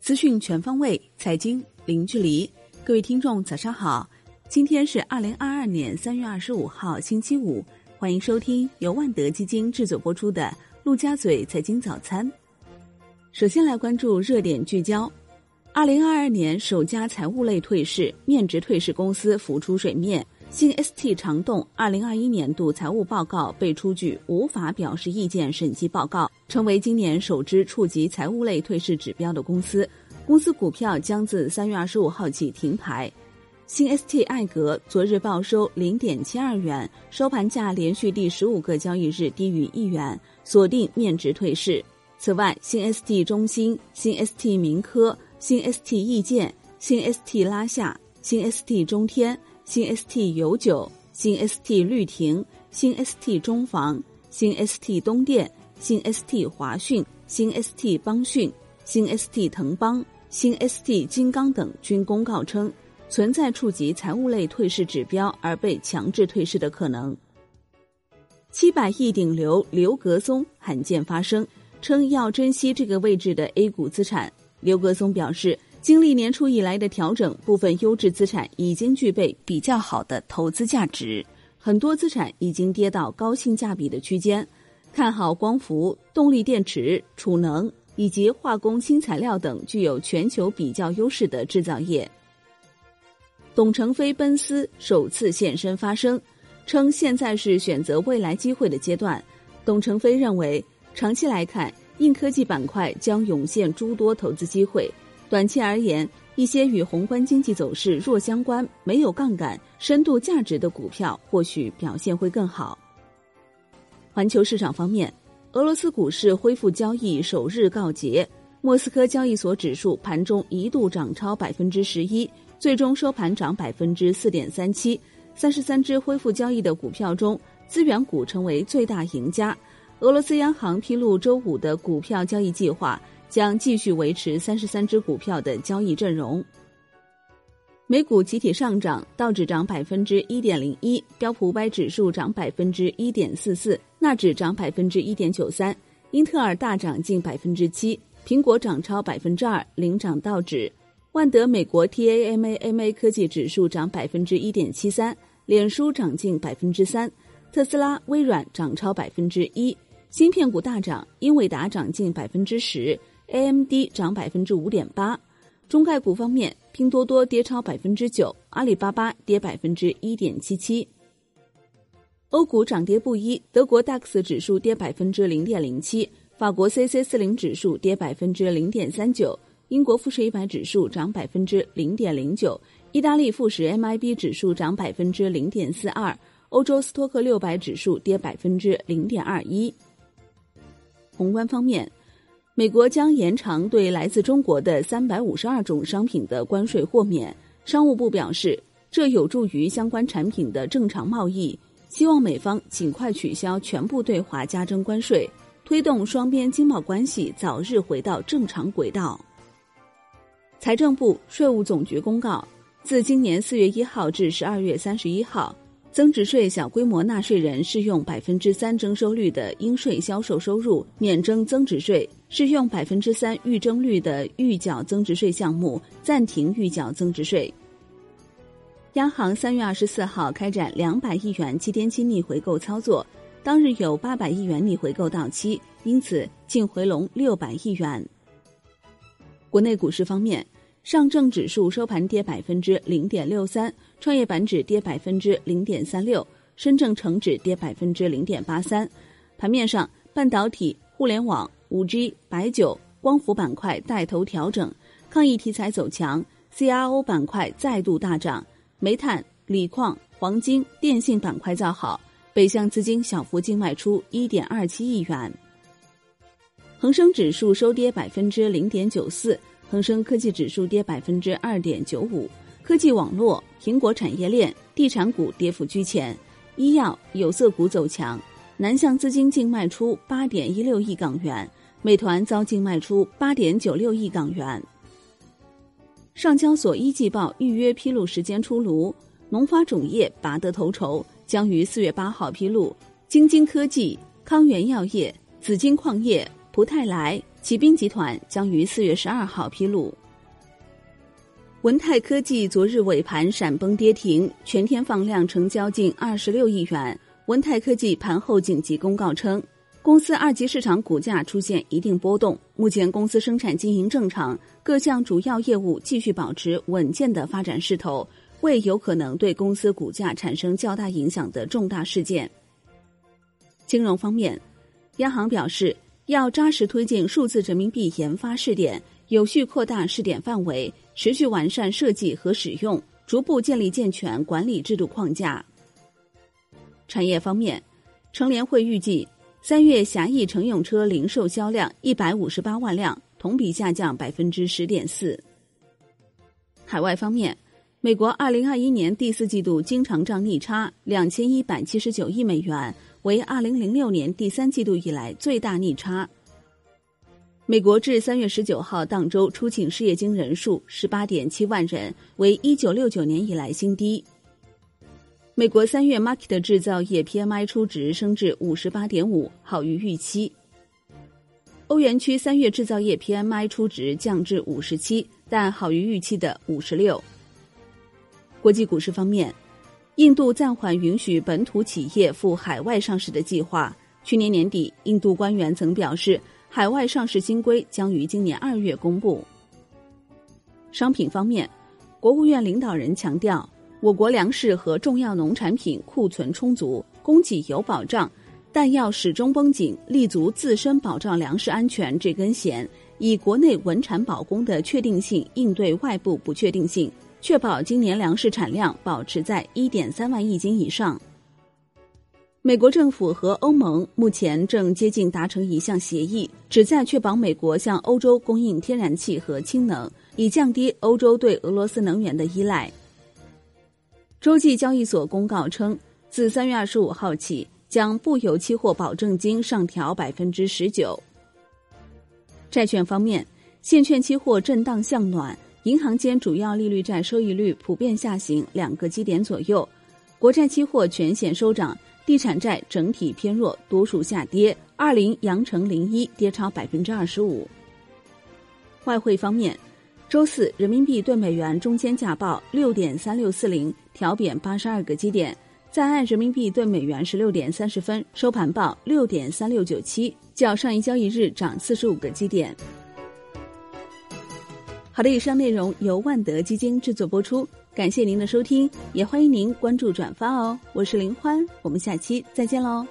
资讯全方位，财经零距离。各位听众，早上好！今天是二零二二年三月二十五号，星期五。欢迎收听由万德基金制作播出的《陆家嘴财经早餐》。首先来关注热点聚焦：二零二二年首家财务类退市、面值退市公司浮出水面。新 ST 长动二零二一年度财务报告被出具无法表示意见审计报告，成为今年首支触及财务类退市指标的公司。公司股票将自三月二十五号起停牌。新 ST 艾格昨日报收零点七二元，收盘价连续第十五个交易日低于一元，锁定面值退市。此外，新 ST 中兴、新 ST 明科、新 ST 易建、新 ST 拉夏、新 ST 中天。新 ST 有酒、新 ST 绿庭、新 ST 中房、新 ST 东电、新 ST 华讯、新 ST 邦讯、新 ST 腾邦、新 ST 金刚等均公告称存在触及财务类退市指标而被强制退市的可能。七百亿顶流刘格松罕见发声，称要珍惜这个位置的 A 股资产。刘格松表示。经历年初以来的调整，部分优质资产已经具备比较好的投资价值，很多资产已经跌到高性价比的区间。看好光伏、动力电池、储能以及化工新材料等具有全球比较优势的制造业。董承飞奔思首次现身发声，称现在是选择未来机会的阶段。董承飞认为，长期来看，硬科技板块将涌现诸多投资机会。短期而言，一些与宏观经济走势弱相关、没有杠杆、深度价值的股票或许表现会更好。环球市场方面，俄罗斯股市恢复交易首日告捷，莫斯科交易所指数盘中一度涨超百分之十一，最终收盘涨百分之四点三七。三十三只恢复交易的股票中，资源股成为最大赢家。俄罗斯央行披露周五的股票交易计划。将继续维持三十三只股票的交易阵容。美股集体上涨，道指涨百分之一点零一，标普五百指数涨百分之一点四四，纳指涨百分之一点九三，英特尔大涨近百分之七，苹果涨超百分之二，领涨道指。万德美国 TAMAMA 科技指数涨百分之一点七三，脸书涨近百分之三，特斯拉、微软涨超百分之一，芯片股大涨，英伟达涨近百分之十。AMD 涨百分之五点八，中概股方面，拼多多跌超百分之九，阿里巴巴跌百分之一点七七。欧股涨跌不一，德国 DAX 指数跌百分之零点零七，法国 CAC 四零指数跌百分之零点三九，英国富时一百指数涨百分之零点零九，意大利富时 MIB 指数涨百分之零点四二，欧洲斯托克六百指数跌百分之零点二一。宏观方面。美国将延长对来自中国的三百五十二种商品的关税豁免。商务部表示，这有助于相关产品的正常贸易，希望美方尽快取消全部对华加征关税，推动双边经贸关系早日回到正常轨道。财政部、税务总局公告，自今年四月一号至十二月三十一号。增值税小规模纳税人适用百分之三征收率的应税销售收入免征增值税，适用百分之三预征率的预缴增值税项目暂停预缴增值税。央行三月二十四号开展两百亿元七天期逆回购操作，当日有八百亿元逆回购到期，因此净回笼六百亿元。国内股市方面。上证指数收盘跌百分之零点六三，创业板指跌百分之零点三六，深证成指跌百分之零点八三。盘面上，半导体、互联网、五 G、白酒、光伏板块带头调整，抗疫题材走强，CRO 板块再度大涨，煤炭、锂矿、黄金、电信板块造好，北向资金小幅净卖出一点二七亿元。恒生指数收跌百分之零点九四。恒生科技指数跌百分之二点九五，科技网络、苹果产业链、地产股跌幅居前，医药、有色股走强。南向资金净卖出八点一六亿港元，美团遭净卖出八点九六亿港元。上交所一季报预约披露时间出炉，农发种业拔得头筹，将于四月八号披露。京津科技、康源药业、紫金矿业、普泰来、骑兵集团将于四月十二号披露。文泰科技昨日尾盘闪崩跌停，全天放量成交近二十六亿元。文泰科技盘后紧急公告称，公司二级市场股价出现一定波动，目前公司生产经营正常，各项主要业务继续保持稳健的发展势头，未有可能对公司股价产生较大影响的重大事件。金融方面，央行表示要扎实推进数字人民币研发试点，有序扩大试点范围。持续完善设计和使用，逐步建立健全管理制度框架。产业方面，成联会预计三月狭义乘用车零售销量一百五十八万辆，同比下降百分之十点四。海外方面，美国二零二一年第四季度经常账逆差两千一百七十九亿美元，为二零零六年第三季度以来最大逆差。美国至三月十九号当周出请失业金人数十八点七万人，为一九六九年以来新低。美国三月 Market 制造业 PMI 初值升至五十八点五，好于预期。欧元区三月制造业 PMI 初值降至五十七，但好于预期的五十六。国际股市方面，印度暂缓允许本土企业赴海外上市的计划。去年年底，印度官员曾表示。海外上市新规将于今年二月公布。商品方面，国务院领导人强调，我国粮食和重要农产品库存充足，供给有保障，但要始终绷紧立足自身保障粮食安全这根弦，以国内稳产保供的确定性应对外部不确定性，确保今年粮食产量保持在一点三万亿斤以上。美国政府和欧盟目前正接近达成一项协议，旨在确保美国向欧洲供应天然气和氢能，以降低欧洲对俄罗斯能源的依赖。洲际交易所公告称，自三月二十五号起，将布油期货保证金上调百分之十九。债券方面，现券期货震荡向暖，银行间主要利率债收益率普遍下行两个基点左右，国债期货全线收涨。地产债整体偏弱，多数下跌。二零阳城零一跌超百分之二十五。外汇方面，周四人民币对美元中间价报六点三六四零，调贬八十二个基点。在岸人民币对美元十六点三十分收盘报六点三六九七，较上一交易日涨四十五个基点。好的，以上内容由万德基金制作播出。感谢您的收听，也欢迎您关注转发哦。我是林欢，我们下期再见喽。